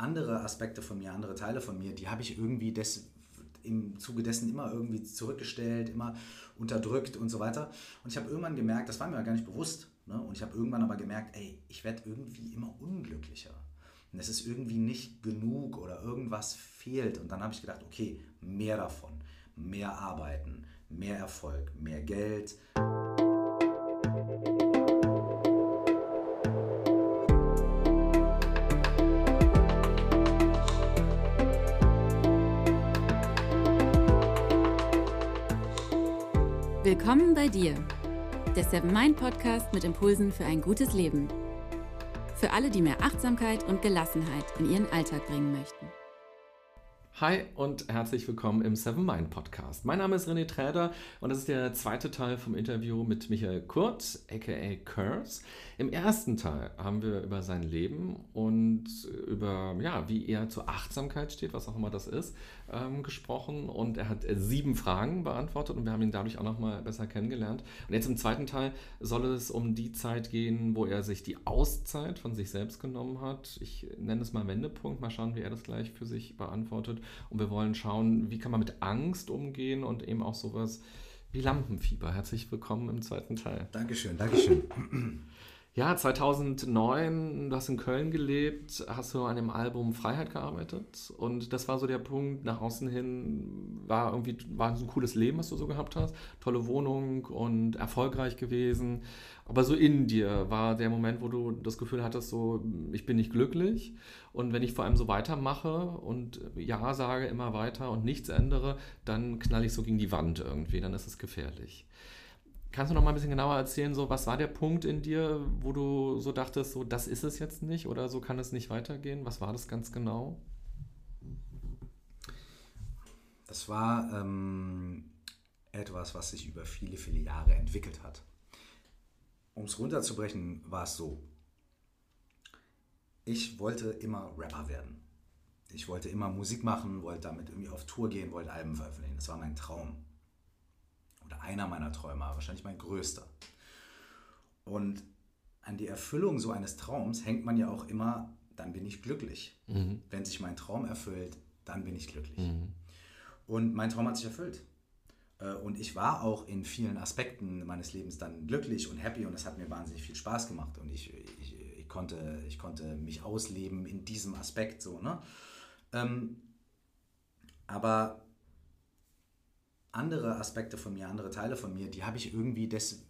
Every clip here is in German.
andere Aspekte von mir, andere Teile von mir, die habe ich irgendwie des, im Zuge dessen immer irgendwie zurückgestellt, immer unterdrückt und so weiter. Und ich habe irgendwann gemerkt, das war mir gar nicht bewusst, ne? und ich habe irgendwann aber gemerkt, ey, ich werde irgendwie immer unglücklicher. Und es ist irgendwie nicht genug oder irgendwas fehlt. Und dann habe ich gedacht, okay, mehr davon, mehr arbeiten, mehr Erfolg, mehr Geld. Willkommen bei dir, der Seven Mind Podcast mit Impulsen für ein gutes Leben. Für alle, die mehr Achtsamkeit und Gelassenheit in ihren Alltag bringen möchten. Hi und herzlich willkommen im Seven Mind Podcast. Mein Name ist René Träder und das ist der zweite Teil vom Interview mit Michael Kurz, aka Curse. Im ersten Teil haben wir über sein Leben und über, ja, wie er zur Achtsamkeit steht, was auch immer das ist, ähm, gesprochen und er hat sieben Fragen beantwortet und wir haben ihn dadurch auch nochmal besser kennengelernt. Und jetzt im zweiten Teil soll es um die Zeit gehen, wo er sich die Auszeit von sich selbst genommen hat. Ich nenne es mal Wendepunkt, mal schauen, wie er das gleich für sich beantwortet. Und wir wollen schauen, wie kann man mit Angst umgehen und eben auch sowas wie Lampenfieber. Herzlich willkommen im zweiten Teil. Dankeschön, Dankeschön. Ja, 2009, du hast in Köln gelebt, hast du an dem Album Freiheit gearbeitet? Und das war so der Punkt, nach außen hin war irgendwie, war so ein cooles Leben, was du so gehabt hast, tolle Wohnung und erfolgreich gewesen, aber so in dir war der Moment, wo du das Gefühl hattest, so, ich bin nicht glücklich. Und wenn ich vor allem so weitermache und Ja sage immer weiter und nichts ändere, dann knall ich so gegen die Wand irgendwie, dann ist es gefährlich. Kannst du noch mal ein bisschen genauer erzählen, so was war der Punkt in dir, wo du so dachtest, so das ist es jetzt nicht oder so kann es nicht weitergehen? Was war das ganz genau? Das war ähm, etwas, was sich über viele, viele Jahre entwickelt hat. Um es runterzubrechen, war es so. Ich wollte immer Rapper werden. Ich wollte immer Musik machen, wollte damit irgendwie auf Tour gehen, wollte Alben veröffentlichen. Das war mein Traum oder einer meiner Träume, wahrscheinlich mein größter. Und an die Erfüllung so eines Traums hängt man ja auch immer, dann bin ich glücklich. Mhm. Wenn sich mein Traum erfüllt, dann bin ich glücklich. Mhm. Und mein Traum hat sich erfüllt. Äh, und ich war auch in vielen Aspekten meines Lebens dann glücklich und happy und es hat mir wahnsinnig viel Spaß gemacht. Und ich, ich, ich, konnte, ich konnte mich ausleben in diesem Aspekt so. Ne? Ähm, aber andere Aspekte von mir, andere Teile von mir, die habe ich irgendwie des,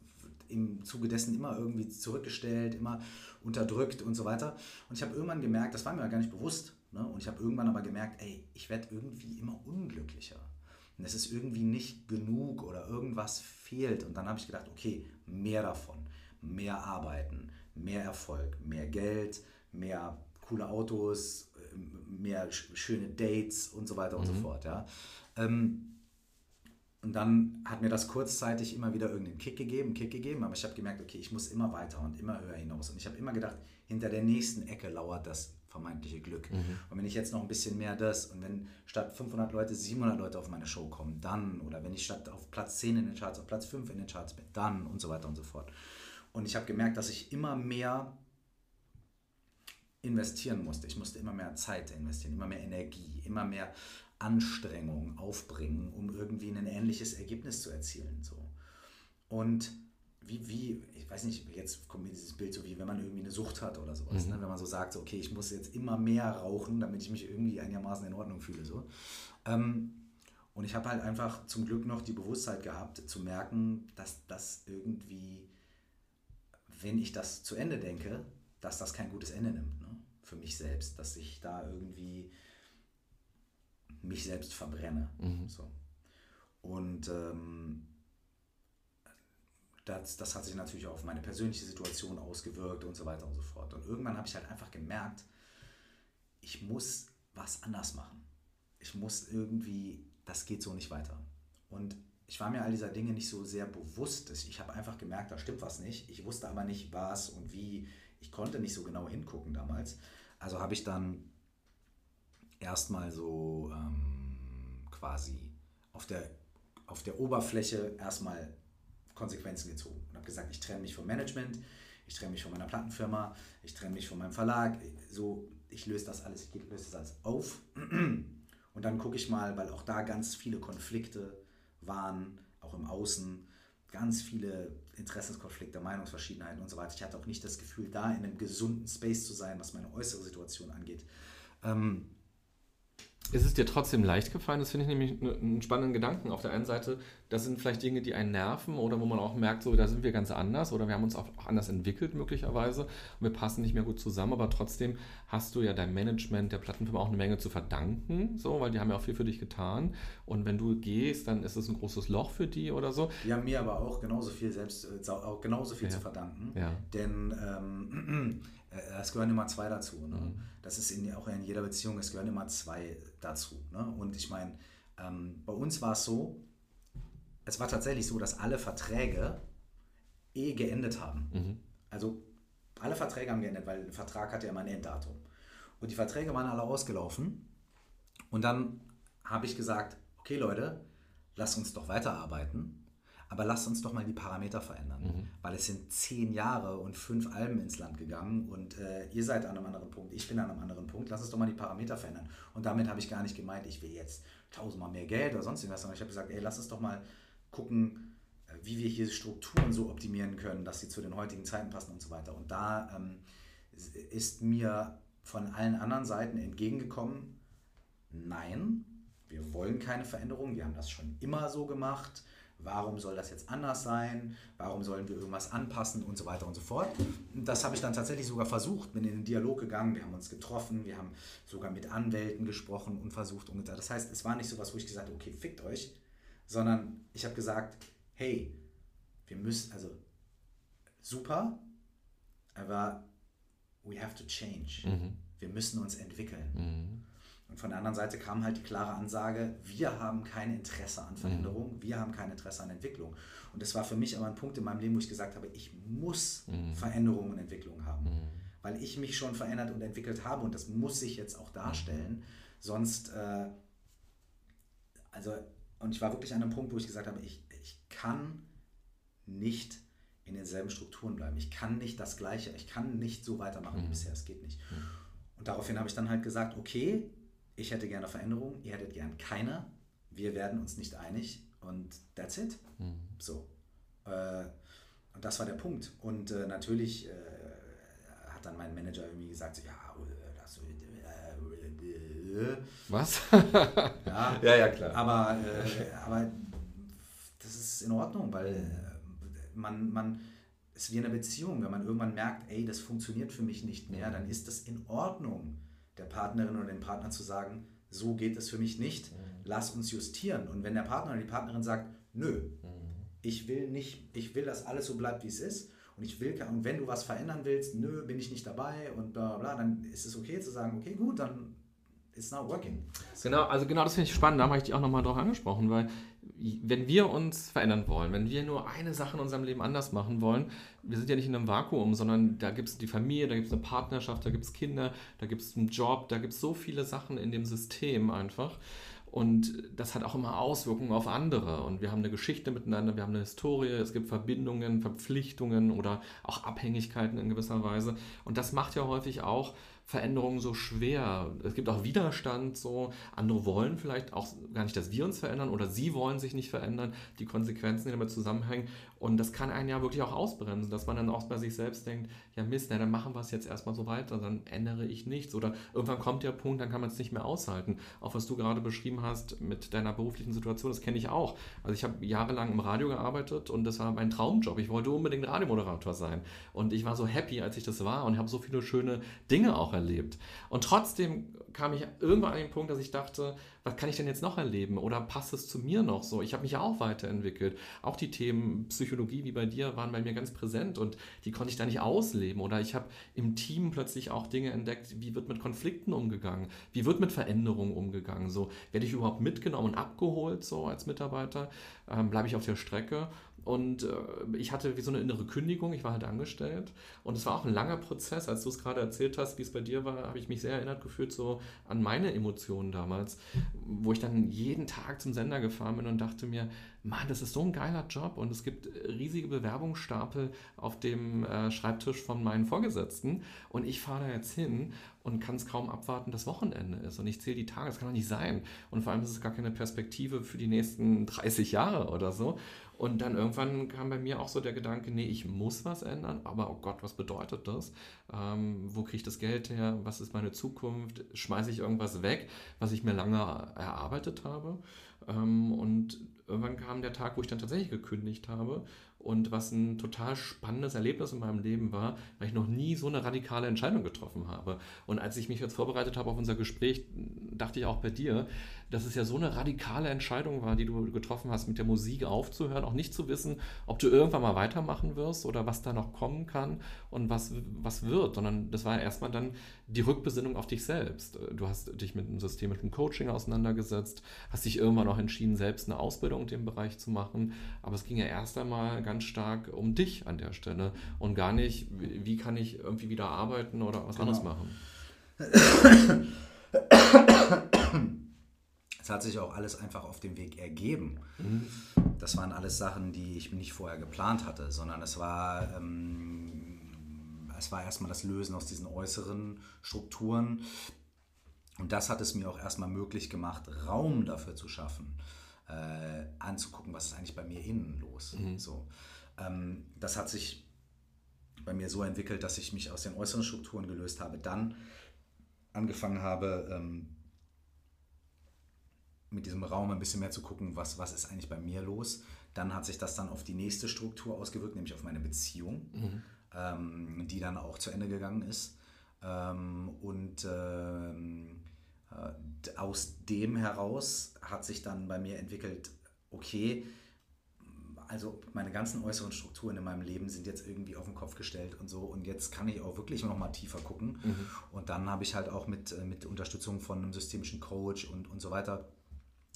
im Zuge dessen immer irgendwie zurückgestellt, immer unterdrückt und so weiter. Und ich habe irgendwann gemerkt, das war mir gar nicht bewusst, ne? und ich habe irgendwann aber gemerkt, ey, ich werde irgendwie immer unglücklicher. Und es ist irgendwie nicht genug oder irgendwas fehlt. Und dann habe ich gedacht, okay, mehr davon, mehr arbeiten, mehr Erfolg, mehr Geld, mehr coole Autos, äh, mehr schöne Dates und so weiter und mhm. so fort. Ja. Ähm, und dann hat mir das kurzzeitig immer wieder irgendeinen Kick gegeben, Kick gegeben, aber ich habe gemerkt, okay, ich muss immer weiter und immer höher hinaus. Und ich habe immer gedacht, hinter der nächsten Ecke lauert das vermeintliche Glück. Mhm. Und wenn ich jetzt noch ein bisschen mehr das und wenn statt 500 Leute 700 Leute auf meine Show kommen, dann, oder wenn ich statt auf Platz 10 in den Charts auf Platz 5 in den Charts bin, dann und so weiter und so fort. Und ich habe gemerkt, dass ich immer mehr investieren musste. Ich musste immer mehr Zeit investieren, immer mehr Energie, immer mehr Anstrengung aufbringen, um irgendwie ein ähnliches Ergebnis zu erzielen. So. Und wie, wie, ich weiß nicht, jetzt kommt mir dieses Bild so wie, wenn man irgendwie eine Sucht hat oder sowas. Mhm. Ne? Wenn man so sagt, so, okay, ich muss jetzt immer mehr rauchen, damit ich mich irgendwie einigermaßen in Ordnung fühle. So. Ähm, und ich habe halt einfach zum Glück noch die Bewusstheit gehabt, zu merken, dass das irgendwie, wenn ich das zu Ende denke, dass das kein gutes Ende nimmt. Ne? Für mich selbst, dass ich da irgendwie mich selbst verbrenne. Mhm. So. Und ähm, das, das hat sich natürlich auch auf meine persönliche Situation ausgewirkt und so weiter und so fort. Und irgendwann habe ich halt einfach gemerkt, ich muss was anders machen. Ich muss irgendwie, das geht so nicht weiter. Und ich war mir all dieser Dinge nicht so sehr bewusst. Ich habe einfach gemerkt, da stimmt was nicht. Ich wusste aber nicht, was und wie. Ich konnte nicht so genau hingucken damals. Also habe ich dann erstmal so ähm, quasi auf der, auf der Oberfläche erstmal Konsequenzen gezogen und habe gesagt, ich trenne mich vom Management, ich trenne mich von meiner Plattenfirma, ich trenne mich von meinem Verlag, so ich löse das alles, ich löse das alles auf und dann gucke ich mal, weil auch da ganz viele Konflikte waren, auch im Außen, ganz viele Interessenskonflikte, Meinungsverschiedenheiten und so weiter. Ich hatte auch nicht das Gefühl, da in einem gesunden Space zu sein, was meine äußere Situation angeht. Ähm, ist es dir trotzdem leicht gefallen? Das finde ich nämlich einen spannenden Gedanken. Auf der einen Seite, das sind vielleicht Dinge, die einen nerven oder wo man auch merkt, so, da sind wir ganz anders oder wir haben uns auch anders entwickelt möglicherweise und wir passen nicht mehr gut zusammen, aber trotzdem hast du ja dein Management der Plattenfirma auch eine Menge zu verdanken, so, weil die haben ja auch viel für dich getan und wenn du gehst, dann ist es ein großes Loch für die oder so. Die haben mir aber auch genauso viel selbst, äh, auch genauso viel ja. zu verdanken, ja. denn ähm, äh, es gehören immer zwei dazu. Ne? Mhm. Das ist in, auch in jeder Beziehung, es gehören immer zwei dazu. Ne? Und ich meine, ähm, bei uns war es so, es war tatsächlich so, dass alle Verträge eh geendet haben. Mhm. Also alle Verträge haben geendet, weil ein Vertrag hat ja immer ein Enddatum. Und die Verträge waren alle ausgelaufen. Und dann habe ich gesagt, okay Leute, lasst uns doch weiterarbeiten. Aber lasst uns doch mal die Parameter verändern, mhm. weil es sind zehn Jahre und fünf Alben ins Land gegangen und äh, ihr seid an einem anderen Punkt, ich bin an einem anderen Punkt, lasst uns doch mal die Parameter verändern. Und damit habe ich gar nicht gemeint, ich will jetzt tausendmal mehr Geld oder sonst irgendwas, sondern ich habe gesagt, ey, lass uns doch mal gucken, äh, wie wir hier Strukturen so optimieren können, dass sie zu den heutigen Zeiten passen und so weiter. Und da ähm, ist mir von allen anderen Seiten entgegengekommen, nein, wir wollen keine Veränderung, wir haben das schon immer so gemacht warum soll das jetzt anders sein, warum sollen wir irgendwas anpassen und so weiter und so fort. Das habe ich dann tatsächlich sogar versucht, bin in den Dialog gegangen, wir haben uns getroffen, wir haben sogar mit Anwälten gesprochen und versucht und Das heißt, es war nicht so was, wo ich gesagt habe, okay, fickt euch, sondern ich habe gesagt, hey, wir müssen, also super, aber we have to change. Mhm. Wir müssen uns entwickeln. Mhm. Und von der anderen Seite kam halt die klare Ansage, wir haben kein Interesse an Veränderung, mhm. wir haben kein Interesse an Entwicklung. Und das war für mich aber ein Punkt in meinem Leben, wo ich gesagt habe, ich muss mhm. Veränderung und Entwicklung haben. Mhm. Weil ich mich schon verändert und entwickelt habe und das muss ich jetzt auch darstellen. Mhm. Sonst, äh, also, und ich war wirklich an einem Punkt, wo ich gesagt habe, ich, ich kann nicht in denselben Strukturen bleiben. Ich kann nicht das Gleiche, ich kann nicht so weitermachen wie mhm. bisher, es geht nicht. Mhm. Und daraufhin habe ich dann halt gesagt, okay, ich hätte gerne Veränderung, ihr hättet gern keine. Wir werden uns nicht einig und that's it. Mhm. So. Äh, und das war der Punkt. Und äh, natürlich äh, hat dann mein Manager irgendwie gesagt, so, ja, äh, das äh, was? ja, ja, ja, klar. Aber, äh, aber das ist in Ordnung, weil man, man ist wie in einer Beziehung, wenn man irgendwann merkt, ey, das funktioniert für mich nicht mehr, dann ist das in Ordnung der Partnerin oder dem Partner zu sagen, so geht es für mich nicht, mhm. lass uns justieren. Und wenn der Partner oder die Partnerin sagt, nö, mhm. ich will nicht, ich will, dass alles so bleibt, wie es ist, und ich will, und wenn du was verändern willst, nö, bin ich nicht dabei und bla bla, dann ist es okay zu sagen, okay, gut, dann it's not working. Genau, also genau das finde ich spannend, da habe ich dich auch nochmal drauf angesprochen, weil wenn wir uns verändern wollen, wenn wir nur eine Sache in unserem Leben anders machen wollen, wir sind ja nicht in einem Vakuum, sondern da gibt es die Familie, da gibt es eine Partnerschaft, da gibt es Kinder, da gibt es einen Job, da gibt es so viele Sachen in dem System einfach. Und das hat auch immer Auswirkungen auf andere. Und wir haben eine Geschichte miteinander, wir haben eine Historie, es gibt Verbindungen, Verpflichtungen oder auch Abhängigkeiten in gewisser Weise. Und das macht ja häufig auch Veränderungen so schwer. Es gibt auch Widerstand, so andere wollen vielleicht auch gar nicht, dass wir uns verändern oder sie wollen sich nicht verändern, die Konsequenzen, die damit zusammenhängen. Und das kann einen ja wirklich auch ausbremsen, dass man dann auch bei sich selbst denkt, ja Mist, na, dann machen wir es jetzt erstmal so weiter, dann ändere ich nichts. Oder irgendwann kommt der Punkt, dann kann man es nicht mehr aushalten. Auch was du gerade beschrieben hast mit deiner beruflichen Situation, das kenne ich auch. Also ich habe jahrelang im Radio gearbeitet und das war mein Traumjob. Ich wollte unbedingt Radiomoderator sein. Und ich war so happy, als ich das war und habe so viele schöne Dinge auch erlebt erlebt. Und trotzdem kam ich irgendwann an den Punkt, dass ich dachte, was kann ich denn jetzt noch erleben? Oder passt es zu mir noch so? Ich habe mich ja auch weiterentwickelt. Auch die Themen Psychologie wie bei dir waren bei mir ganz präsent und die konnte ich da nicht ausleben. Oder ich habe im Team plötzlich auch Dinge entdeckt, wie wird mit Konflikten umgegangen? Wie wird mit Veränderungen umgegangen? So, werde ich überhaupt mitgenommen und abgeholt so als Mitarbeiter? Ähm, Bleibe ich auf der Strecke? Und äh, ich hatte wie so eine innere Kündigung, ich war halt angestellt. Und es war auch ein langer Prozess. Als du es gerade erzählt hast, wie es bei dir war, habe ich mich sehr erinnert gefühlt so an meine Emotionen damals, wo ich dann jeden Tag zum Sender gefahren bin und dachte mir, Mann, das ist so ein geiler Job. Und es gibt riesige Bewerbungsstapel auf dem äh, Schreibtisch von meinen Vorgesetzten. Und ich fahre da jetzt hin und kann es kaum abwarten, dass Wochenende ist. Und ich zähle die Tage, das kann doch nicht sein. Und vor allem ist es gar keine Perspektive für die nächsten 30 Jahre oder so und dann irgendwann kam bei mir auch so der Gedanke, nee, ich muss was ändern, aber oh Gott, was bedeutet das? Ähm, wo kriege ich das Geld her? Was ist meine Zukunft? Schmeiße ich irgendwas weg, was ich mir lange erarbeitet habe? Ähm, und kam der Tag, wo ich dann tatsächlich gekündigt habe und was ein total spannendes Erlebnis in meinem Leben war, weil ich noch nie so eine radikale Entscheidung getroffen habe. Und als ich mich jetzt vorbereitet habe auf unser Gespräch, dachte ich auch bei dir, dass es ja so eine radikale Entscheidung war, die du getroffen hast, mit der Musik aufzuhören, auch nicht zu wissen, ob du irgendwann mal weitermachen wirst oder was da noch kommen kann und was, was wird, sondern das war ja erstmal dann die Rückbesinnung auf dich selbst. Du hast dich mit einem systemischen Coaching auseinandergesetzt, hast dich irgendwann auch entschieden, selbst eine Ausbildung in dem Bereich zu machen, aber es ging ja erst einmal ganz stark um dich an der Stelle und gar nicht, wie kann ich irgendwie wieder arbeiten oder was genau. anderes machen. Es hat sich auch alles einfach auf dem Weg ergeben. Mhm. Das waren alles Sachen, die ich nicht vorher geplant hatte, sondern es war, ähm, es war erstmal das Lösen aus diesen äußeren Strukturen. Und das hat es mir auch erstmal möglich gemacht, Raum dafür zu schaffen, äh, anzugucken, was ist eigentlich bei mir innen los. Mhm. So, ähm, das hat sich bei mir so entwickelt, dass ich mich aus den äußeren Strukturen gelöst habe, dann angefangen habe, ähm, mit diesem Raum ein bisschen mehr zu gucken, was, was ist eigentlich bei mir los. Dann hat sich das dann auf die nächste Struktur ausgewirkt, nämlich auf meine Beziehung, mhm. ähm, die dann auch zu Ende gegangen ist. Ähm, und ähm, äh, aus dem heraus hat sich dann bei mir entwickelt, okay, also meine ganzen äußeren Strukturen in meinem Leben sind jetzt irgendwie auf den Kopf gestellt und so und jetzt kann ich auch wirklich noch mal tiefer gucken mhm. und dann habe ich halt auch mit, äh, mit Unterstützung von einem systemischen Coach und, und so weiter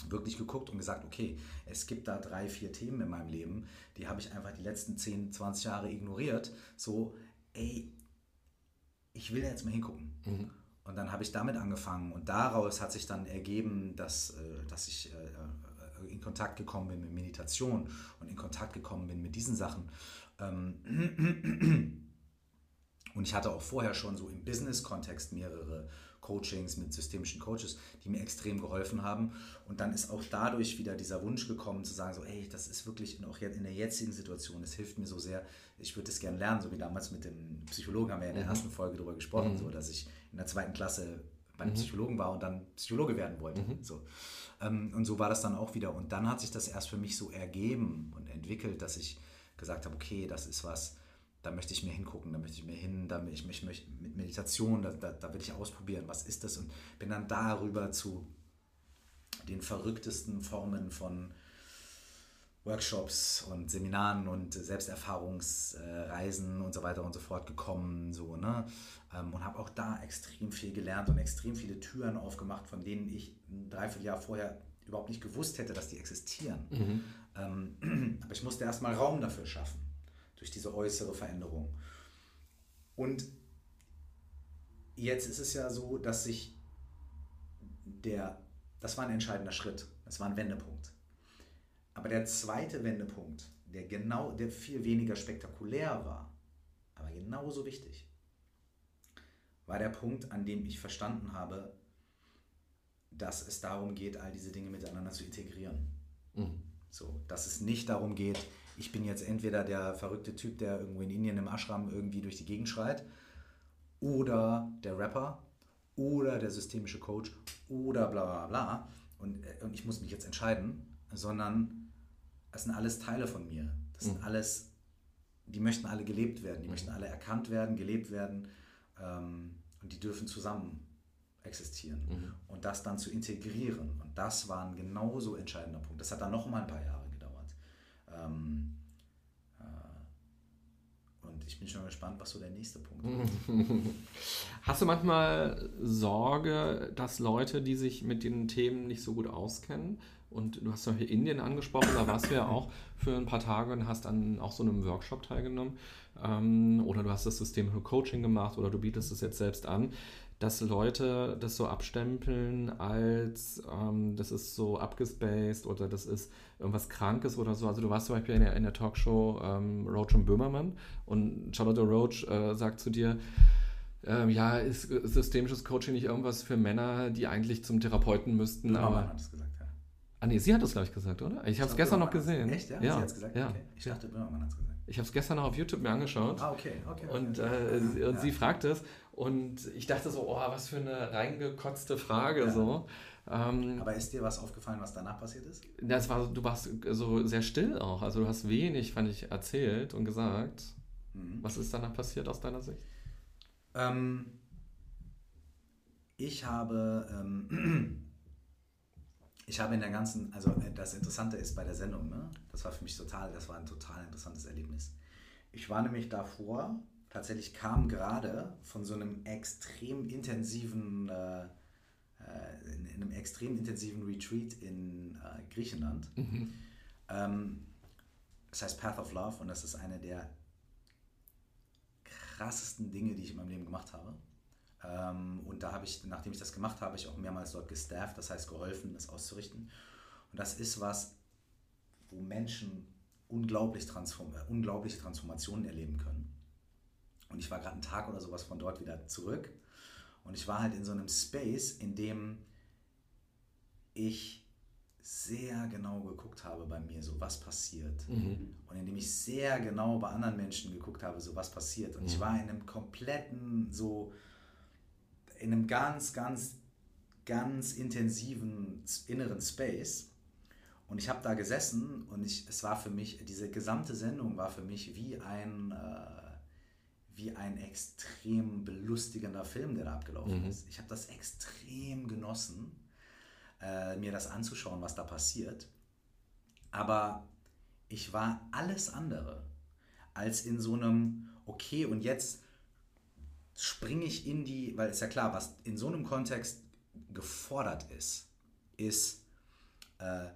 wirklich geguckt und gesagt, okay, es gibt da drei, vier Themen in meinem Leben, die habe ich einfach die letzten 10, 20 Jahre ignoriert. So, ey, ich will jetzt mal hingucken. Mhm. Und dann habe ich damit angefangen und daraus hat sich dann ergeben, dass, äh, dass ich äh, in Kontakt gekommen bin mit Meditation und in Kontakt gekommen bin mit diesen Sachen. Ähm, und ich hatte auch vorher schon so im Business-Kontext mehrere Coachings mit systemischen Coaches, die mir extrem geholfen haben. Und dann ist auch dadurch wieder dieser Wunsch gekommen zu sagen, so, ey, das ist wirklich auch in der jetzigen Situation, das hilft mir so sehr. Ich würde das gerne lernen, so wie damals mit dem Psychologen haben wir ja in der mhm. ersten Folge darüber gesprochen, mhm. so dass ich in der zweiten Klasse bei einem mhm. Psychologen war und dann Psychologe werden wollte. Mhm. So. Ähm, und so war das dann auch wieder. Und dann hat sich das erst für mich so ergeben und entwickelt, dass ich gesagt habe, okay, das ist was, da möchte ich mir hingucken, da möchte ich mir hin, da ich, ich möchte mit Meditation, da, da, da will ich ausprobieren, was ist das und bin dann darüber zu den verrücktesten Formen von Workshops und Seminaren und Selbsterfahrungsreisen und so weiter und so fort gekommen, so, ne? Ähm, und habe auch da extrem viel gelernt und extrem viele Türen aufgemacht, von denen ich ein Dreivierteljahr vorher überhaupt nicht gewusst hätte, dass die existieren. Mhm. Ähm, aber ich musste erstmal Raum dafür schaffen durch diese äußere Veränderung. Und jetzt ist es ja so, dass sich der, das war ein entscheidender Schritt, das war ein Wendepunkt. Aber der zweite Wendepunkt, der genau, der viel weniger spektakulär war, aber genauso wichtig, war der Punkt, an dem ich verstanden habe, dass es darum geht, all diese Dinge miteinander zu integrieren. Mhm. So, dass es nicht darum geht, ich bin jetzt entweder der verrückte Typ, der irgendwo in Indien im Ashram irgendwie durch die Gegend schreit, oder der Rapper, oder der systemische Coach, oder bla bla bla. Und, äh, und ich muss mich jetzt entscheiden, sondern es sind alles Teile von mir. Das sind mhm. alles, die möchten alle gelebt werden, die mhm. möchten alle erkannt werden, gelebt werden ähm, und die dürfen zusammen existieren. Mhm. Und das dann zu integrieren. Und das war ein genauso entscheidender Punkt. Das hat dann noch mal ein paar Jahre ähm, äh, und ich bin schon gespannt, was so der nächste Punkt ist. Hast du manchmal Sorge, dass Leute, die sich mit den Themen nicht so gut auskennen, und du hast zum Beispiel Indien angesprochen, da warst du ja auch für ein paar Tage und hast an auch so einem Workshop teilgenommen. Ähm, oder du hast das System für Coaching gemacht oder du bietest es jetzt selbst an, dass Leute das so abstempeln als ähm, das ist so abgespaced oder das ist irgendwas Krankes oder so. Also du warst zum Beispiel in der, in der Talkshow ähm, Roach und Böhmermann und Charlotte Roach äh, sagt zu dir, ähm, ja, ist systemisches Coaching nicht irgendwas für Männer, die eigentlich zum Therapeuten müssten? Böhmermann aber, hat es gesagt. Ah nee, sie hat es, glaube ich, gesagt, oder? Ich habe es gestern noch gesehen. Echt, ja? ja. Sie hat es gesagt? Ja. Okay. Ich dachte, Böhmermann hat es gesagt. Ich habe es gestern noch auf YouTube mir angeschaut. Ah, okay, okay. okay. Und, äh, ja. und sie fragt es. Und ich dachte so, oh, was für eine reingekotzte Frage. Ja. So. Ähm, Aber ist dir was aufgefallen, was danach passiert ist? Das war, du warst so sehr still auch. Also du hast wenig, fand ich, erzählt und gesagt. Mhm. Was ist danach passiert aus deiner Sicht? Ähm, ich habe ähm, ich habe in der ganzen, also äh, das Interessante ist bei der Sendung, ne? das war für mich total, das war ein total interessantes Erlebnis. Ich war nämlich davor, tatsächlich kam gerade von so einem extrem intensiven, äh, äh in, in, einem extrem intensiven Retreat in äh, Griechenland. Mhm. Ähm, das heißt Path of Love und das ist eine der krassesten Dinge, die ich in meinem Leben gemacht habe. Ähm, und da habe ich, nachdem ich das gemacht habe, ich auch mehrmals dort gestafft, das heißt geholfen, das auszurichten. Und das ist was, wo Menschen unglaublich transform äh, unglaubliche Transformationen erleben können. Und ich war gerade einen Tag oder sowas von dort wieder zurück. Und ich war halt in so einem Space, in dem ich sehr genau geguckt habe bei mir, so was passiert. Mhm. Und in dem ich sehr genau bei anderen Menschen geguckt habe, so was passiert. Und mhm. ich war in einem kompletten so in einem ganz, ganz, ganz intensiven inneren Space. Und ich habe da gesessen und ich, es war für mich, diese gesamte Sendung war für mich wie ein, äh, wie ein extrem belustigender Film, der da abgelaufen mhm. ist. Ich habe das extrem genossen, äh, mir das anzuschauen, was da passiert. Aber ich war alles andere als in so einem, okay, und jetzt springe ich in die, weil ist ja klar, was in so einem Kontext gefordert ist, ist äh,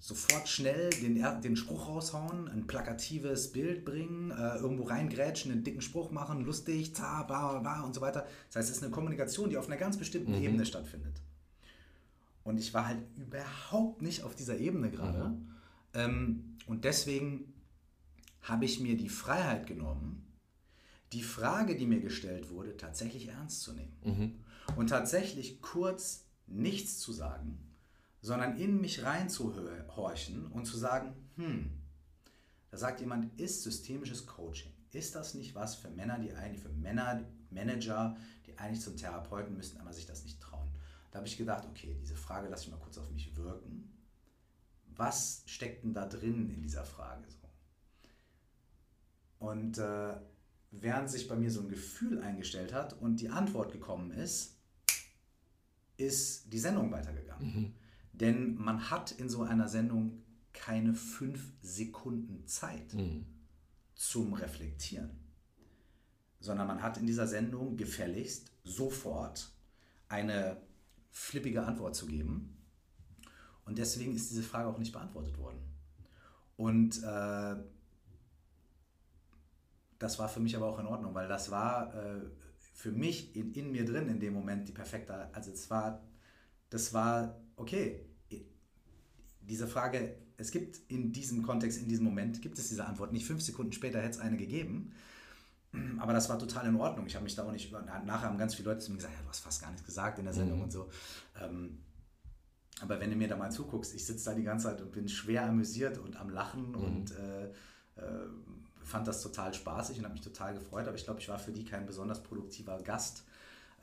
sofort schnell den, den Spruch raushauen, ein plakatives Bild bringen, äh, irgendwo reingrätschen, einen dicken Spruch machen, lustig, za, ba, ba und so weiter. Das heißt, es ist eine Kommunikation, die auf einer ganz bestimmten mhm. Ebene stattfindet. Und ich war halt überhaupt nicht auf dieser Ebene gerade. Mhm. Ähm, und deswegen habe ich mir die Freiheit genommen, die Frage, die mir gestellt wurde, tatsächlich ernst zu nehmen. Mhm. Und tatsächlich kurz nichts zu sagen, sondern in mich reinzuhorchen und zu sagen, hm, da sagt jemand, ist systemisches Coaching, ist das nicht was für Männer, die eigentlich, für Männer, Manager, die eigentlich zum Therapeuten müssten, aber sich das nicht trauen? Da habe ich gedacht, okay, diese Frage lasse ich mal kurz auf mich wirken. Was steckt denn da drin in dieser Frage so? Und äh, während sich bei mir so ein Gefühl eingestellt hat und die Antwort gekommen ist, ist die Sendung weitergegangen. Mhm. Denn man hat in so einer Sendung keine fünf Sekunden Zeit mhm. zum Reflektieren, sondern man hat in dieser Sendung gefälligst sofort eine flippige Antwort zu geben. Und deswegen ist diese Frage auch nicht beantwortet worden. Und äh, das war für mich aber auch in Ordnung, weil das war äh, für mich in, in mir drin in dem Moment die perfekte, also es war, das war, okay, diese Frage, es gibt in diesem Kontext, in diesem Moment, gibt es diese Antwort. Nicht fünf Sekunden später hätte es eine gegeben, aber das war total in Ordnung. Ich habe mich da auch nicht über, nachher haben ganz viele Leute zu mir gesagt, ja, du hast fast gar nichts gesagt in der Sendung mhm. und so. Ähm, aber wenn du mir da mal zuguckst, ich sitze da die ganze Zeit und bin schwer amüsiert und am Lachen mhm. und äh, äh, fand das total spaßig und habe mich total gefreut, aber ich glaube, ich war für die kein besonders produktiver Gast.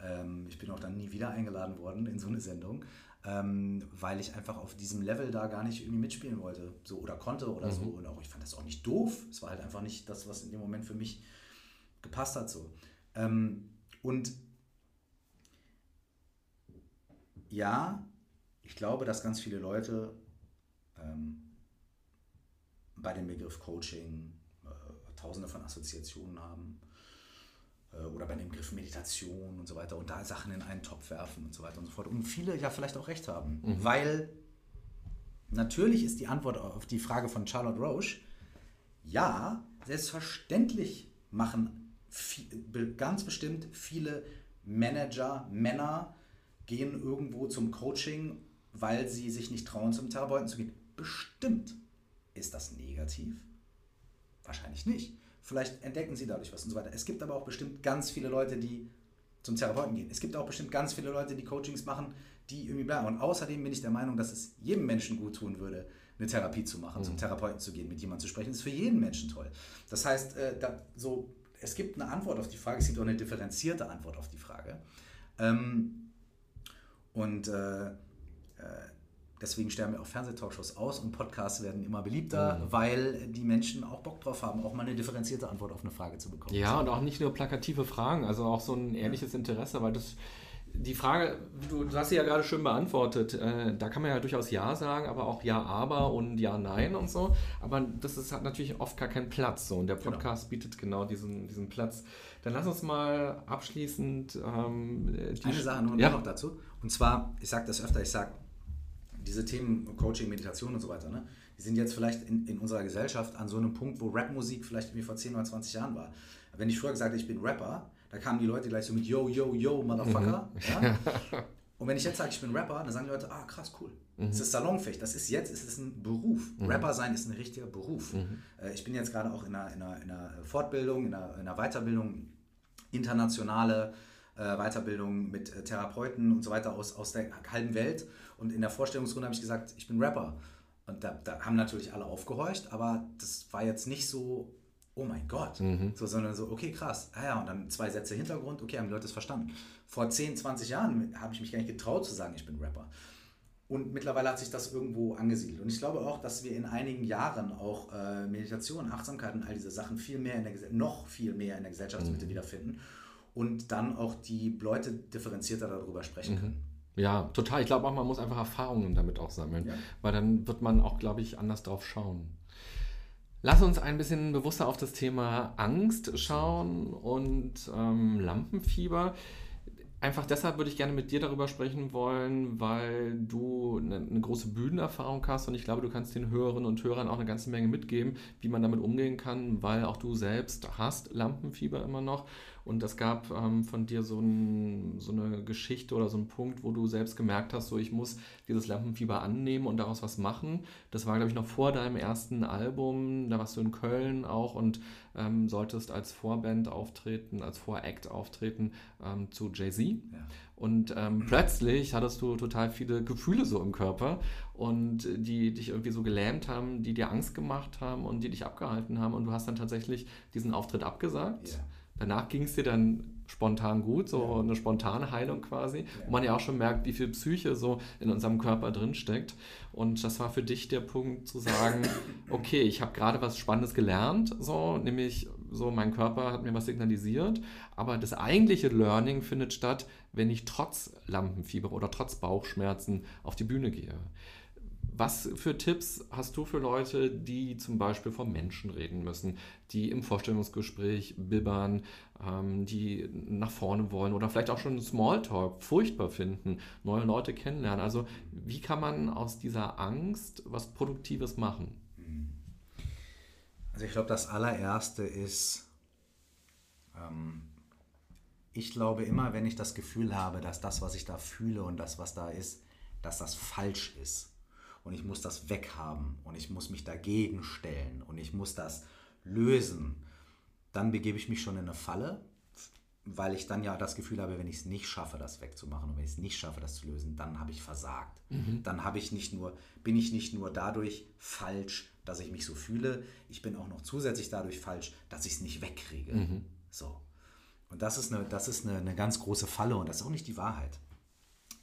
Ähm, ich bin auch dann nie wieder eingeladen worden in so eine Sendung, ähm, weil ich einfach auf diesem Level da gar nicht irgendwie mitspielen wollte, so oder konnte oder mhm. so. Und auch ich fand das auch nicht doof. Es war halt einfach nicht das, was in dem Moment für mich gepasst hat. So. Ähm, und ja, ich glaube, dass ganz viele Leute ähm, bei dem Begriff Coaching tausende von Assoziationen haben äh, oder bei dem Begriff Meditation und so weiter und da Sachen in einen Topf werfen und so weiter und so fort. Und viele ja vielleicht auch recht haben, mhm. weil natürlich ist die Antwort auf die Frage von Charlotte Roche, ja, selbstverständlich machen viel, ganz bestimmt viele Manager, Männer gehen irgendwo zum Coaching, weil sie sich nicht trauen, zum Therapeuten zu gehen. Bestimmt. Ist das negativ? Wahrscheinlich nicht. Vielleicht entdecken sie dadurch was und so weiter. Es gibt aber auch bestimmt ganz viele Leute, die zum Therapeuten gehen. Es gibt auch bestimmt ganz viele Leute, die Coachings machen, die irgendwie bleiben. Und außerdem bin ich der Meinung, dass es jedem Menschen gut tun würde, eine Therapie zu machen, mhm. zum Therapeuten zu gehen, mit jemandem zu sprechen. Das ist für jeden Menschen toll. Das heißt, äh, da, so, es gibt eine Antwort auf die Frage, es gibt auch eine differenzierte Antwort auf die Frage. Ähm, und äh, äh, deswegen sterben ja auch Fernsehtalkshows aus und Podcasts werden immer beliebter, mhm. weil die Menschen auch Bock drauf haben, auch mal eine differenzierte Antwort auf eine Frage zu bekommen. Ja, und auch nicht nur plakative Fragen, also auch so ein ehrliches Interesse, weil das die Frage, du, du, hast sie ja gerade schön beantwortet. Äh, da kann man ja durchaus Ja sagen, aber auch Ja, aber und Ja, nein und so. Aber das ist, hat natürlich oft gar keinen Platz. So. Und der genau. Podcast genau. bietet genau diesen, diesen Platz. Dann lass uns mal abschließend. Ähm, Eine Sache nur ja. noch dazu. Und zwar, ich sage das öfter, ich sage, diese Themen Coaching, Meditation und so weiter, ne, die sind jetzt vielleicht in, in unserer Gesellschaft an so einem Punkt, wo Rapmusik vielleicht irgendwie vor 10 oder 20 Jahren war. Wenn ich früher gesagt hätte, ich bin Rapper, da kamen die Leute gleich so mit Yo, Yo, Yo, Motherfucker. Mhm. Ja? Und wenn ich jetzt sage, ich bin Rapper, dann sagen die Leute, ah krass, cool. Mhm. Das ist salonfähig. Das ist jetzt, ist es ein Beruf. Mhm. Rapper sein ist ein richtiger Beruf. Mhm. Äh, ich bin jetzt gerade auch in einer, in, einer, in einer, Fortbildung, in einer, in einer Weiterbildung, internationale Weiterbildung mit äh, Therapeuten und so weiter aus, aus der halben Welt. Und in der Vorstellungsrunde habe ich gesagt, ich bin Rapper. Und da, da haben natürlich alle aufgehorcht, aber das war jetzt nicht so oh mein Gott, mhm. so, sondern so, okay, krass, ah ja, und dann zwei Sätze Hintergrund, okay, haben die Leute es verstanden. Vor 10, 20 Jahren habe ich mich gar nicht getraut zu sagen, ich bin Rapper. Und mittlerweile hat sich das irgendwo angesiedelt. Und ich glaube auch, dass wir in einigen Jahren auch äh, Meditation, Achtsamkeit und all diese Sachen viel mehr in der noch viel mehr in der Gesellschaftsmitte mhm. wiederfinden und dann auch die Leute differenzierter darüber sprechen mhm. können. Ja, total. Ich glaube auch, man muss einfach Erfahrungen damit auch sammeln, ja. weil dann wird man auch, glaube ich, anders drauf schauen. Lass uns ein bisschen bewusster auf das Thema Angst schauen und ähm, Lampenfieber. Einfach deshalb würde ich gerne mit dir darüber sprechen wollen, weil du eine, eine, große Bühnenerfahrung hast und ich glaube, du kannst den Hörerinnen und Hörern auch eine ganze Menge mitgeben, wie man damit umgehen kann, weil auch du selbst hast Lampenfieber immer noch und es gab ähm, von dir so, ein, so, eine Geschichte oder so einen Punkt, wo du selbst gemerkt hast, so ich muss dieses Lampenfieber annehmen und daraus was machen. Das war, glaube ich, noch vor deinem ersten Album. Da warst du in Köln auch und ähm, solltest als Vorband auftreten, als Voract auftreten ähm, zu Jay-Z. Ja. Und ähm, plötzlich hattest du total viele Gefühle so im Körper und die dich irgendwie so gelähmt haben, die dir Angst gemacht haben und die dich abgehalten haben. Und du hast dann tatsächlich diesen Auftritt abgesagt. Ja Danach ging es dir dann spontan gut, so ja. eine spontane Heilung quasi, ja. wo man ja auch schon merkt, wie viel Psyche so in unserem Körper drin steckt. Und das war für dich der Punkt zu sagen, okay, ich habe gerade was Spannendes gelernt, so nämlich so mein Körper hat mir was signalisiert, aber das eigentliche Learning findet statt, wenn ich trotz Lampenfieber oder trotz Bauchschmerzen auf die Bühne gehe. Was für Tipps hast du für Leute, die zum Beispiel vor Menschen reden müssen, die im Vorstellungsgespräch bibbern, ähm, die nach vorne wollen oder vielleicht auch schon Smalltalk furchtbar finden, neue Leute kennenlernen? Also wie kann man aus dieser Angst was Produktives machen? Also ich glaube, das allererste ist, ähm, ich glaube immer, wenn ich das Gefühl habe, dass das, was ich da fühle und das, was da ist, dass das falsch ist und ich muss das weghaben und ich muss mich dagegen stellen und ich muss das lösen, dann begebe ich mich schon in eine Falle, weil ich dann ja das Gefühl habe, wenn ich es nicht schaffe, das wegzumachen und wenn ich es nicht schaffe, das zu lösen, dann habe ich versagt. Mhm. Dann habe ich nicht nur, bin ich nicht nur dadurch falsch, dass ich mich so fühle, ich bin auch noch zusätzlich dadurch falsch, dass ich es nicht wegkriege. Mhm. So. Und das ist, eine, das ist eine, eine ganz große Falle und das ist auch nicht die Wahrheit.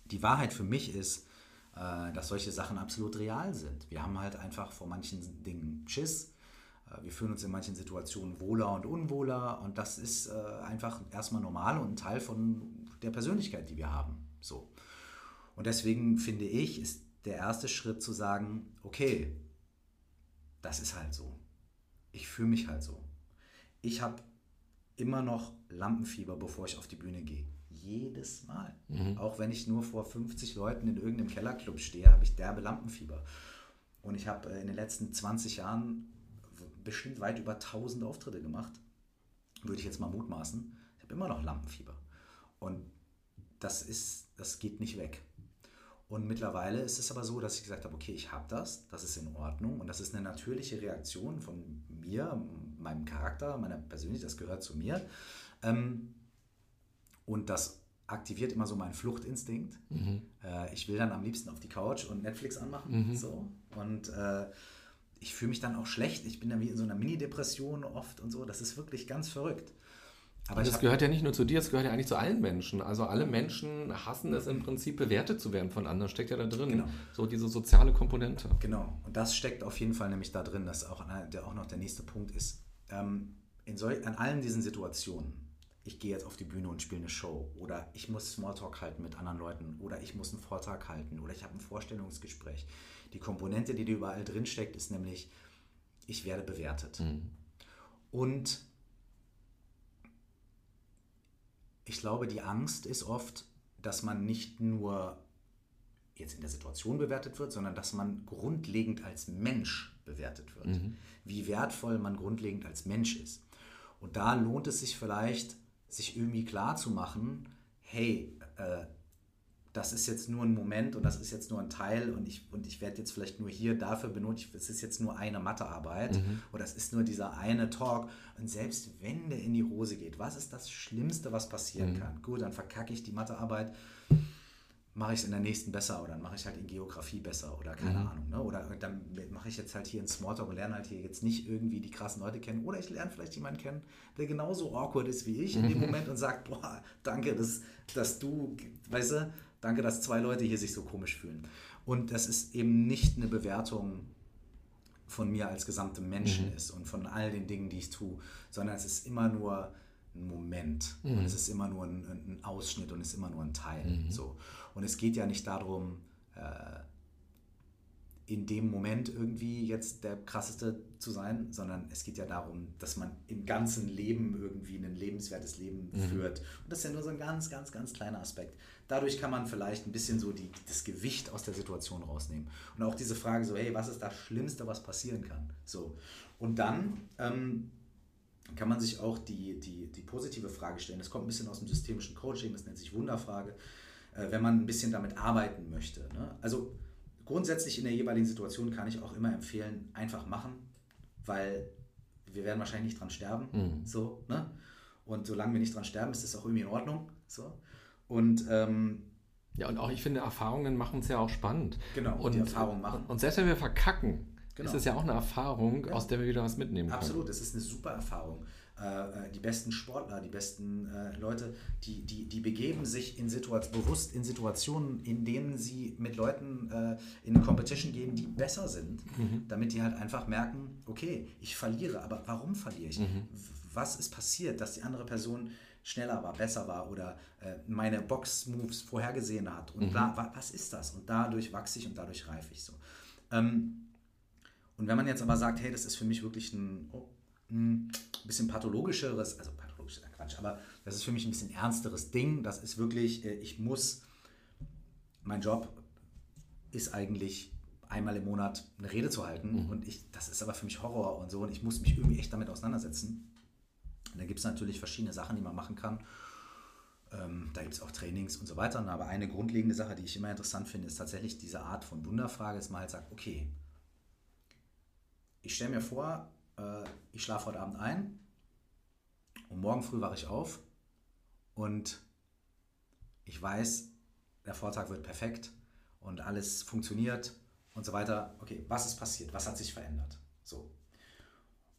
Die Wahrheit für mich ist, dass solche Sachen absolut real sind. Wir haben halt einfach vor manchen Dingen Schiss. Äh, wir fühlen uns in manchen Situationen wohler und unwohler und das ist äh, einfach erstmal normal und ein Teil von der Persönlichkeit, die wir haben. So. Und deswegen finde ich, ist der erste Schritt zu sagen, okay, das ist halt so. Ich fühle mich halt so. ich habe immer noch Lampenfieber, bevor ich auf die Bühne gehe. Jedes Mal. Mhm. Auch wenn ich nur vor 50 Leuten in irgendeinem Kellerclub stehe, habe ich derbe Lampenfieber. Und ich habe äh, in den letzten 20 Jahren bestimmt weit über 1000 Auftritte gemacht. Würde ich jetzt mal mutmaßen. Ich habe immer noch Lampenfieber. Und das ist, das geht nicht weg. Und mittlerweile ist es aber so, dass ich gesagt habe, okay, ich habe das, das ist in Ordnung und das ist eine natürliche Reaktion von mir, meinem Charakter, meiner Persönlichkeit, das gehört zu mir. Ähm, und das aktiviert immer so meinen Fluchtinstinkt. Mhm. Äh, ich will dann am liebsten auf die Couch und Netflix anmachen. Mhm. So. Und äh, ich fühle mich dann auch schlecht. Ich bin dann wie in so einer Mini-Depression oft und so. Das ist wirklich ganz verrückt. Aber das gehört ja nicht nur zu dir, es gehört ja eigentlich zu allen Menschen. Also alle Menschen hassen es im Prinzip, bewertet zu werden von anderen. Steckt ja da drin. Genau. So diese soziale Komponente. Genau. Und das steckt auf jeden Fall nämlich da drin, dass auch, der, auch noch der nächste Punkt ist. Ähm, in solch, an allen diesen Situationen, ich gehe jetzt auf die Bühne und spiele eine Show oder ich muss Smalltalk halten mit anderen Leuten oder ich muss einen Vortrag halten oder ich habe ein Vorstellungsgespräch. Die Komponente, die da überall drin steckt, ist nämlich, ich werde bewertet. Mhm. Und ich glaube, die Angst ist oft, dass man nicht nur jetzt in der Situation bewertet wird, sondern dass man grundlegend als Mensch bewertet wird. Mhm. Wie wertvoll man grundlegend als Mensch ist. Und da lohnt es sich vielleicht, sich irgendwie klar zu machen, hey, äh, das ist jetzt nur ein Moment und das ist jetzt nur ein Teil und ich, und ich werde jetzt vielleicht nur hier dafür benutzt, es ist jetzt nur eine Mathearbeit mhm. oder es ist nur dieser eine Talk. Und selbst wenn der in die Hose geht, was ist das Schlimmste, was passieren mhm. kann? Gut, dann verkacke ich die Mathearbeit, mache ich es in der nächsten besser oder dann mache ich halt in Geografie besser oder keine mhm. Ahnung. Ne? Oder dann mache ich jetzt halt hier in Smalltalk und lerne halt hier jetzt nicht irgendwie die krassen Leute kennen oder ich lerne vielleicht jemanden kennen, der genauso awkward ist wie ich in dem mhm. Moment und sagt, boah, danke, dass, dass du, weißt du, Danke, dass zwei Leute hier sich so komisch fühlen. Und das ist eben nicht eine Bewertung von mir als gesamtem Menschen mhm. ist und von all den Dingen, die ich tue, sondern es ist immer nur ein Moment mhm. und es ist immer nur ein, ein, Ausschnitt und es ist immer nur ein Teil. Mhm. So. Und es geht ja nicht darum, äh, in dem Moment irgendwie jetzt der krasseste zu sein, sondern es geht ja darum, dass man im ganzen Leben irgendwie ein lebenswertes Leben mhm. führt. Und das ist ja nur so ein ganz, ganz, ganz kleiner Aspekt. Dadurch kann man vielleicht ein bisschen so die, das Gewicht aus der Situation rausnehmen. Und auch diese Frage so, hey, was ist das Schlimmste, was passieren kann? So. Und dann ähm, kann man sich auch die, die, die positive Frage stellen. Das kommt ein bisschen aus dem systemischen Coaching, das nennt sich Wunderfrage, wenn man ein bisschen damit arbeiten möchte. Ne? Also Grundsätzlich in der jeweiligen Situation kann ich auch immer empfehlen, einfach machen, weil wir werden wahrscheinlich nicht dran sterben. Mhm. So, ne? Und solange wir nicht dran sterben, ist das auch irgendwie in Ordnung. So. Und ähm, ja, und auch ich finde, Erfahrungen machen es ja auch spannend. Genau, und die Erfahrung machen. Und selbst wenn wir verkacken, genau. ist es ja auch eine Erfahrung, ja. aus der wir wieder was mitnehmen können. Absolut, es ist eine super Erfahrung. Äh, äh, die besten Sportler, die besten äh, Leute, die, die, die begeben sich in Situation, bewusst in Situationen, in denen sie mit Leuten äh, in Competition gehen, die besser sind, mhm. damit die halt einfach merken, okay, ich verliere, aber warum verliere ich? Mhm. Was ist passiert, dass die andere Person schneller war, besser war oder äh, meine Box-Moves vorhergesehen hat und mhm. da, was ist das? Und dadurch wachse ich und dadurch reife ich so. Ähm, und wenn man jetzt aber sagt, hey, das ist für mich wirklich ein, oh, ein bisschen pathologischeres, also pathologisch ist Quatsch, aber das ist für mich ein bisschen ernsteres Ding. Das ist wirklich, äh, ich muss, mein Job ist eigentlich einmal im Monat eine Rede zu halten mhm. und ich, das ist aber für mich Horror und so und ich muss mich irgendwie echt damit auseinandersetzen. Und da gibt es natürlich verschiedene Sachen, die man machen kann. Ähm, da gibt es auch Trainings und so weiter. Aber eine grundlegende Sache, die ich immer interessant finde, ist tatsächlich diese Art von Wunderfrage, dass man halt sagt, okay, ich stelle mir vor, äh, ich schlafe heute Abend ein und morgen früh wache ich auf und ich weiß, der Vortag wird perfekt und alles funktioniert und so weiter. Okay, was ist passiert? Was hat sich verändert? So.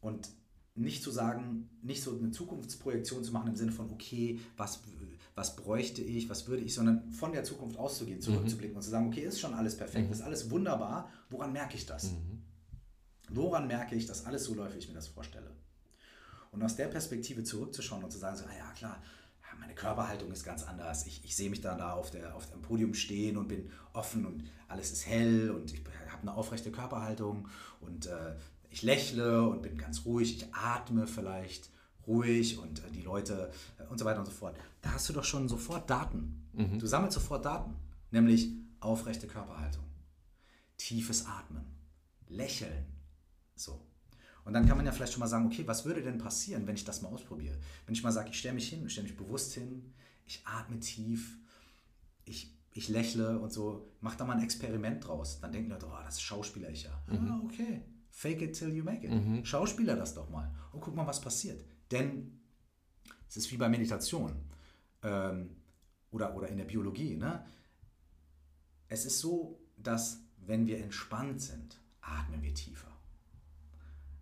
Und nicht zu sagen, nicht so eine Zukunftsprojektion zu machen im Sinne von, okay, was, was bräuchte ich, was würde ich, sondern von der Zukunft auszugehen, zurückzublicken mhm. und zu sagen, okay, ist schon alles perfekt, mhm. ist alles wunderbar, woran merke ich das? Mhm. Woran merke ich, dass alles so läuft, wie ich mir das vorstelle? Und aus der Perspektive zurückzuschauen und zu sagen, so, ah ja klar, meine Körperhaltung ist ganz anders. Ich, ich sehe mich dann da auf, der, auf dem Podium stehen und bin offen und alles ist hell und ich habe eine aufrechte Körperhaltung und äh, ich lächle und bin ganz ruhig. Ich atme vielleicht ruhig und äh, die Leute äh, und so weiter und so fort. Da hast du doch schon sofort Daten. Mhm. Du sammelst sofort Daten, nämlich aufrechte Körperhaltung, tiefes Atmen, Lächeln, so. Und dann kann man ja vielleicht schon mal sagen, okay, was würde denn passieren, wenn ich das mal ausprobiere? Wenn ich mal sage, ich stelle mich hin, ich stelle mich bewusst hin, ich atme tief, ich, ich lächle und so, mach da mal ein Experiment draus. Dann denken Leute, oh, das ist Schauspieler ich ja. Mhm. Ah, okay. Fake it till you make it. Mhm. Schauspieler das doch mal. Und guck mal, was passiert. Denn es ist wie bei Meditation ähm, oder, oder in der Biologie. Ne? Es ist so, dass wenn wir entspannt sind, atmen wir tiefer.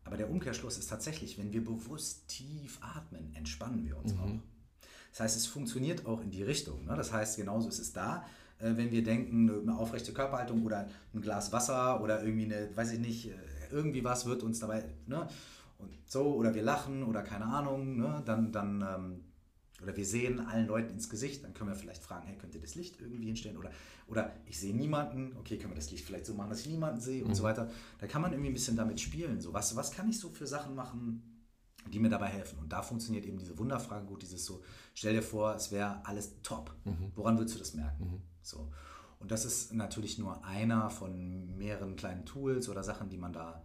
Aber der Umkehrschluss ist tatsächlich, wenn wir bewusst tief atmen, entspannen wir uns Mhm. auch. Das heißt, es funktioniert auch in die Richtung. Ne? Das heißt, genauso ist es da, äh, wenn wir denken, eine aufrechte Körperhaltung oder ein Glas Wasser oder irgendwie eine, weiß ich nicht, äh, irgendwie was wird uns dabei, ne? Und so, oder wir lachen oder keine Ahnung, ne? dann, dann ähm, oder wir sehen allen Leuten ins Gesicht, dann können wir vielleicht fragen, hey, könnt ihr das Licht irgendwie hinstellen? Oder, oder ich sehe niemanden, okay, können wir das Licht vielleicht so machen, dass ich niemanden sehe und so weiter. Da kann man irgendwie ein bisschen damit spielen. So, was, was kann ich so für Sachen machen, die mir dabei helfen? Und da funktioniert eben diese Wunderfrage gut, dieses so, stell dir vor, es wäre alles top. Woran würdest du das merken? So. Und das ist natürlich nur einer von mehreren kleinen Tools oder Sachen, die man da,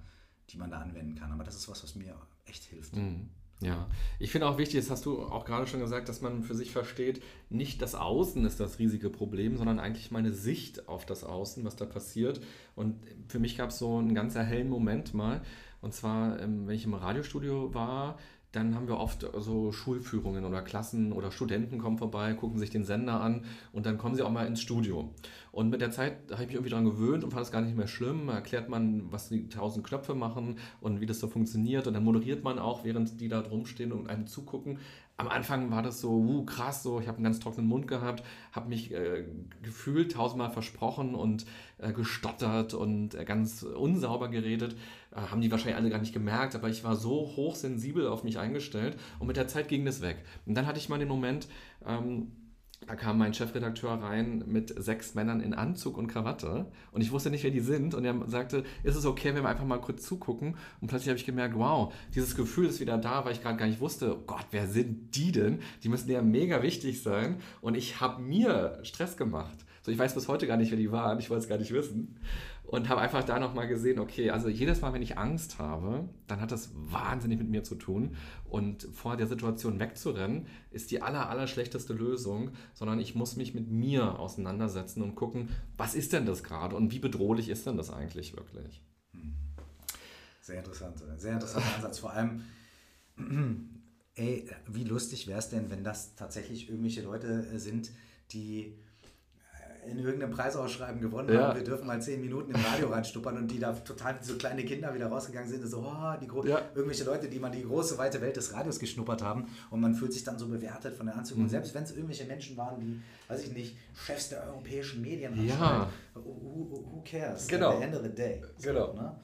die man da anwenden kann. Aber das ist was, was mir echt hilft. Mhm. Ja, ich finde auch wichtig, das hast du auch gerade schon gesagt, dass man für sich versteht, nicht das Außen ist das riesige Problem, sondern eigentlich meine Sicht auf das Außen, was da passiert. Und für mich gab es so einen ganz hellen Moment mal. Und zwar, ähm, wenn ich im Radiostudio war, dann haben wir oft so Schulführungen oder Klassen oder Studenten kommen vorbei, gucken sich den Sender an und dann kommen sie auch mal ins Studio. Und mit der Zeit habe ich mich irgendwie daran gewöhnt und fand es gar nicht mehr schlimm. Da erklärt man, was die tausend Knöpfe machen und wie das so funktioniert. Und dann moderiert man auch, während die da drum stehen und einem zugucken. Am Anfang war das so, uh, krass, so, ich habe einen ganz trockenen Mund gehabt, habe mich äh, gefühlt tausendmal versprochen und äh, gestottert und äh, ganz unsauber geredet. Äh, haben die wahrscheinlich alle gar nicht gemerkt, aber ich war so hochsensibel auf mich eingestellt und mit der Zeit ging das weg. Und dann hatte ich mal den Moment, ähm, da kam mein Chefredakteur rein mit sechs Männern in Anzug und Krawatte. Und ich wusste nicht, wer die sind. Und er sagte, ist es okay, wenn wir einfach mal kurz zugucken? Und plötzlich habe ich gemerkt, wow, dieses Gefühl ist wieder da, weil ich gerade gar nicht wusste, oh Gott, wer sind die denn? Die müssen ja mega wichtig sein. Und ich habe mir Stress gemacht. So, ich weiß bis heute gar nicht, wer die waren, ich wollte es gar nicht wissen und habe einfach da nochmal gesehen, okay, also jedes Mal, wenn ich Angst habe, dann hat das wahnsinnig mit mir zu tun. Und vor der Situation wegzurennen, ist die aller, aller schlechteste Lösung, sondern ich muss mich mit mir auseinandersetzen und gucken, was ist denn das gerade und wie bedrohlich ist denn das eigentlich wirklich? Sehr interessant, sehr interessanter Ansatz. Vor allem, ey, wie lustig wäre es denn, wenn das tatsächlich irgendwelche Leute äh, sind, die äh, in irgendeinem Preisausschreiben gewonnen Ja. haben. Wir dürfen mal zehn Minuten im Radio reinstuppern und die da total wie so kleine Kinder wieder rausgegangen sind. So, oh, die gro- Ja. irgendwelche Leute, die mal die große, weite Welt des Radios geschnuppert haben und man fühlt sich dann so bewertet von den Anzügen. Mhm. Und selbst wenn es irgendwelche Menschen waren, die, weiß ich nicht, Chefs der europäischen Medien Ja. who, who, cares? Genau. At the end of the day. Genau. Ne?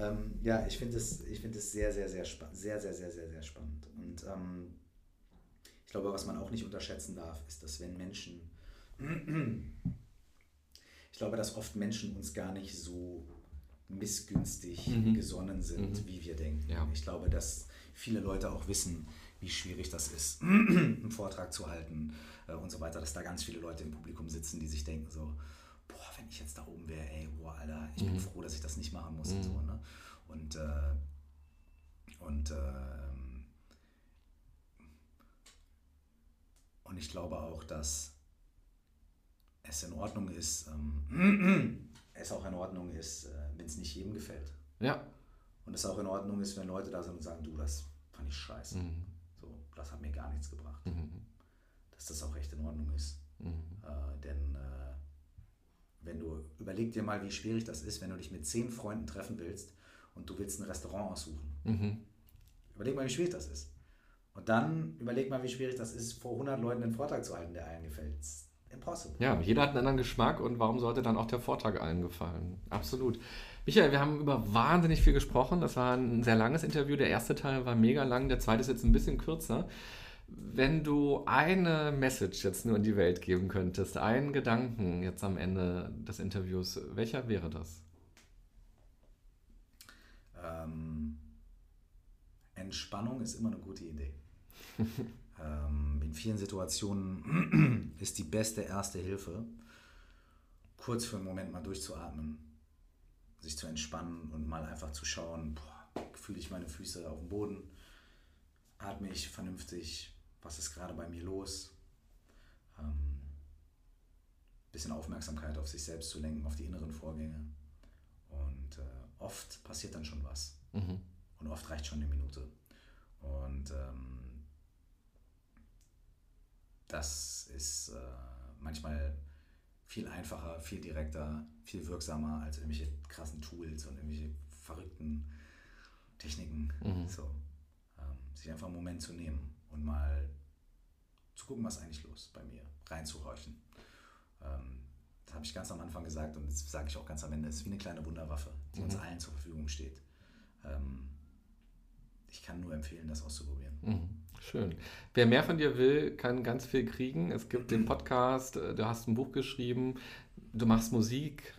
Ähm, ja, ich finde es find sehr, sehr, sehr spannend. Sehr, sehr, sehr, sehr, sehr spannend. Und ähm, ich glaube, was man auch nicht unterschätzen darf, ist, dass wenn Menschen. Ich glaube, dass oft Menschen uns gar nicht so missgünstig Mhm. gesonnen sind, Mhm. wie wir denken. Ja. Ich glaube, dass viele Leute auch wissen, wie schwierig das ist, einen Vortrag zu halten äh, und so weiter, dass da ganz viele Leute im Publikum sitzen, die sich denken so, boah, wenn ich jetzt da oben wäre, ey, boah, Alter, ich bin Mhm. froh, dass ich das nicht machen muss und Mhm. so, ne? Und, äh, und, ähm, und ich glaube auch, dass es in Ordnung ist, ähm, es auch in Ordnung ist, äh, wenn es nicht jedem gefällt. Ja. Und es auch in Ordnung ist, wenn Leute da sind und sagen, du, das fand ich scheiße. Mhm. So, das hat mir gar nichts gebracht. Mhm. Dass das auch echt in Ordnung ist. Mhm. Äh, denn äh, wenn du, überleg dir mal, wie schwierig das ist, wenn du dich mit zehn Freunden treffen willst und du willst ein Restaurant aussuchen. Mhm. Überleg mal, wie schwierig das ist. Und dann überleg mal, wie schwierig das ist, vor 100 Leuten einen Vortrag zu halten, der allen gefällt. Impossible. Ja, jeder hat einen anderen Geschmack und warum sollte dann auch der Vortrag allen gefallen? Absolut. Michael, wir haben über wahnsinnig viel gesprochen. Das war ein sehr langes Interview. Der erste Teil war mega lang, der zweite ist jetzt ein bisschen kürzer. Wenn du eine Message jetzt nur in die Welt geben könntest, einen Gedanken jetzt am Ende des Interviews, welcher wäre das? Ähm, Entspannung ist immer eine gute Idee. ähm, in vielen Situationen ist die beste erste Hilfe, kurz für einen Moment mal durchzuatmen, sich zu entspannen und mal einfach zu schauen, fühle ich meine Füße auf dem Boden, atme ich vernünftig, was ist gerade bei mir los. Ähm, bisschen Aufmerksamkeit auf sich selbst zu lenken, auf die inneren Vorgänge. Und äh, oft passiert dann schon was. Mhm. Und oft reicht schon eine Minute. Und ähm, das ist äh, manchmal viel einfacher, viel direkter, viel wirksamer als irgendwelche krassen Tools und irgendwelche verrückten Techniken. Mhm. So, ähm, sich einfach einen Moment zu nehmen und mal zu gucken, was ist eigentlich los bei mir, reinzuhorchen. Ähm, das habe ich ganz am Anfang gesagt und das sage ich auch ganz am Ende. Es ist wie eine kleine Wunderwaffe, die mhm. uns allen zur Verfügung steht. Ähm, ich kann nur empfehlen, das auszuprobieren. Mhm. Schön. Wer mehr von dir will, kann ganz viel kriegen. Es gibt den Podcast, äh, du hast ein Buch geschrieben, du machst Musik.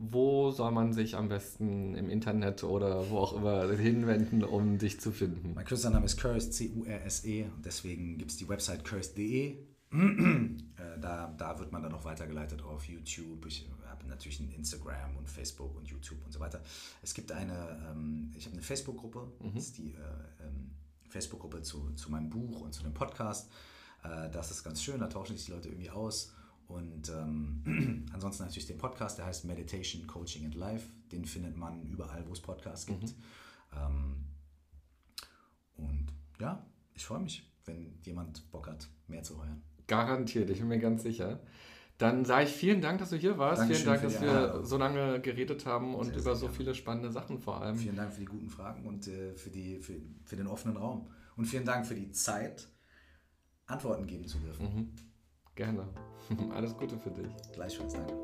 Wo soll man sich am besten im Internet oder wo auch immer hinwenden, um dich zu finden? Mein Künstlername ist Curse, C-U-R-S-E. Und deswegen gibt es die Website curse.de. Äh, da, da wird man dann auch weitergeleitet auf YouTube. Ich habe natürlich ein Instagram und Facebook und YouTube und so weiter. Es gibt eine, ähm, ich habe eine Facebook-Gruppe, mhm. ist die äh, ähm, Facebook-Gruppe zu, zu meinem Buch und zu dem Podcast. Äh, das ist ganz schön, da tauschen sich die Leute irgendwie aus. Und ähm, ansonsten natürlich den Podcast, der heißt Meditation, Coaching and Life. Den findet man überall, wo es Podcasts gibt. Mhm. Ähm, und ja, ich freue mich, wenn jemand Bock hat, mehr zu hören. Garantiert, ich bin mir ganz sicher. Dann sage ich vielen Dank, dass du hier warst. Dankeschön vielen Dank, dass wir so lange geredet haben und sehr, über so viele spannende Sachen vor allem. Vielen Dank für die guten Fragen und äh, für, die, für, für den offenen Raum. Und vielen Dank für die Zeit, Antworten geben zu dürfen. Mhm. Gerne. Alles Gute für dich. Gleichfalls, danke.